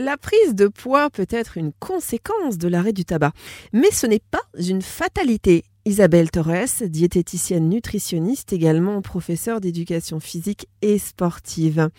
La prise de poids peut être une conséquence de l'arrêt du tabac, mais ce n'est pas une fatalité. Isabelle Torres, diététicienne nutritionniste, également professeure d'éducation physique et sportive.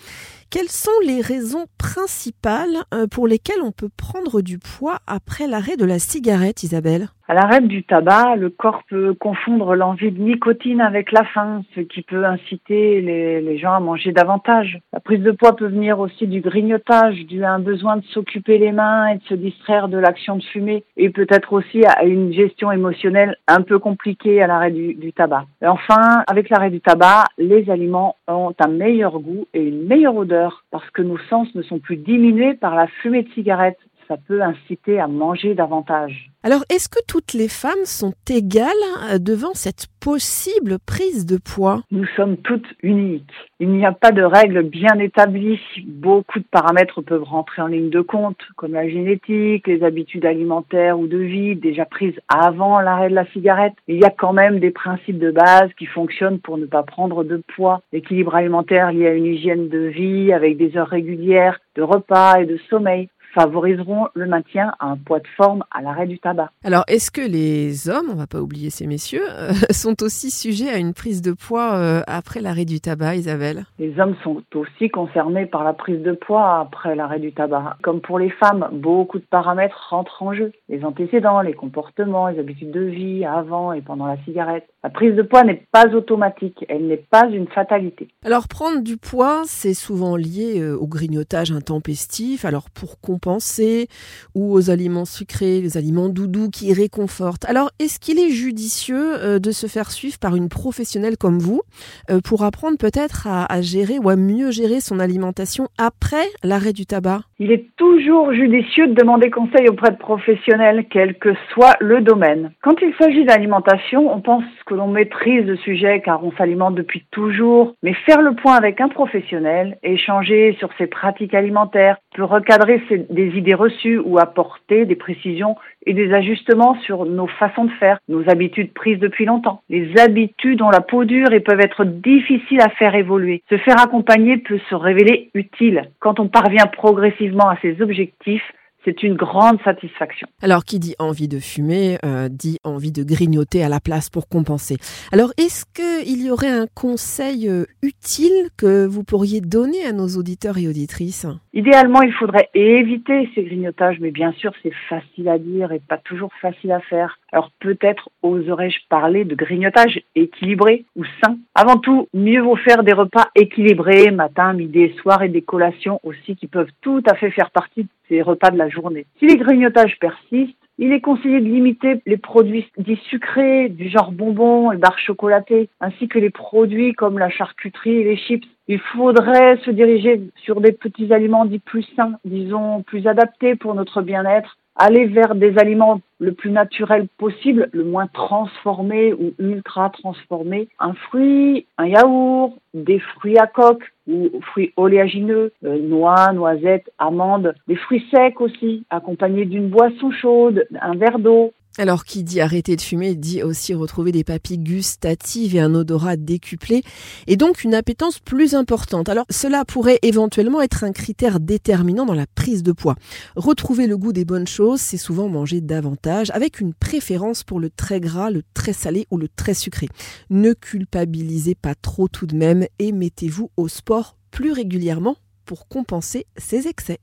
Quelles sont les raisons principales euh, pour lesquelles on peut prendre du poids après l'arrêt de la cigarette, Isabelle? À l'arrêt du tabac, le corps peut confondre l'envie de nicotine avec la faim, ce qui peut inciter les, gens à manger davantage. La prise de poids peut venir aussi du grignotage, dû à un besoin de s'occuper les mains et de se distraire de l'action de fumer, et peut-être aussi à une gestion émotionnelle un peu compliquée à l'arrêt du, du tabac. Et enfin, avec l'arrêt du tabac, les aliments ont un meilleur goût et une meilleure odeur parce que nos sens ne sont plus diminués par la fumée de cigarette. Ça peut inciter à manger davantage. Alors, est-ce que toutes les femmes sont égales euh, devant cette possible prise de poids? Nous sommes toutes uniques. Il n'y a pas de règles bien établies. Beaucoup de paramètres peuvent rentrer en ligne de compte, comme la génétique, les habitudes alimentaires ou de vie déjà prises avant l'arrêt de la cigarette. Il y a quand même des principes de base qui fonctionnent pour ne pas prendre de poids. L'équilibre alimentaire lié à une hygiène de vie avec des heures régulières de repas et de sommeil favoriseront le maintien à un poids de forme à l'arrêt du tabac. Alors, est-ce que les hommes, on va pas oublier ces messieurs, euh, sont aussi sujets à une prise de poids euh, après l'arrêt du tabac, Isabelle? Les hommes sont aussi concernés par la prise de poids après l'arrêt du tabac. Comme pour les femmes, beaucoup de paramètres rentrent en jeu. Les antécédents, les comportements, les habitudes de vie avant et pendant la cigarette. La prise de poids n'est pas automatique, elle n'est pas une fatalité. Alors, prendre du poids, c'est souvent lié euh, au grignotage intempestif. Alors, pour ou aux aliments sucrés, les aliments doudous qui réconfortent. Alors, est-ce qu'il est judicieux euh, de se faire suivre par une professionnelle comme vous euh, pour apprendre peut-être à, gérer ou à mieux gérer son alimentation après l'arrêt du tabac? Il est toujours judicieux de demander conseil auprès de professionnels, quel que soit le domaine. Quand il s'agit d'alimentation, on pense que l'on maîtrise le sujet car on s'alimente depuis toujours, mais faire le point avec un professionnel, échanger sur ses pratiques alimentaires, peut recadrer des idées reçues ou apporter des précisions et des ajustements sur nos façons de faire, nos habitudes prises depuis longtemps. Les habitudes ont la peau dure et peuvent être difficiles à faire évoluer. Se faire accompagner peut se révéler utile quand on parvient progressivement à ses objectifs c'est une grande satisfaction. Alors, qui dit envie de fumer, euh, dit envie de grignoter à la place pour compenser. Alors, est-ce qu'il y aurait un conseil euh, utile que vous pourriez donner à nos auditeurs et auditrices? Idéalement, il faudrait éviter ces grignotages, mais bien sûr, c'est facile à dire et pas toujours facile à faire. Alors, peut-être oserais-je parler de grignotage équilibré ou sain. Avant tout, mieux vaut faire des repas équilibrés, matin, midi et soir, et des collations aussi qui peuvent tout à fait faire partie de ces repas de la journée. Si les grignotages persistent, il est conseillé de limiter les produits dits sucrés, du genre bonbons et barres chocolatées, ainsi que les produits comme la charcuterie et les chips. Il faudrait se diriger sur des petits aliments dits plus sains, disons plus adaptés pour notre bien-être, aller vers des aliments le plus naturel possible, le moins transformé ou ultra transformé. Un fruit, un yaourt, des fruits à coque ou fruits oléagineux, euh, noix, noisettes, amandes, des fruits secs aussi, accompagnés d'une boisson chaude, un verre d'eau. Alors, qui dit arrêter de fumer dit aussi retrouver des papilles gustatives et un odorat décuplé, et donc une appétence plus importante. Alors, cela pourrait éventuellement être un critère déterminant dans la prise de poids. Retrouver le goût des bonnes choses, c'est souvent manger davantage, avec une préférence pour le très gras, le très salé ou le très sucré. Ne culpabilisez pas trop tout de même et mettez-vous au sport plus régulièrement pour compenser ces excès.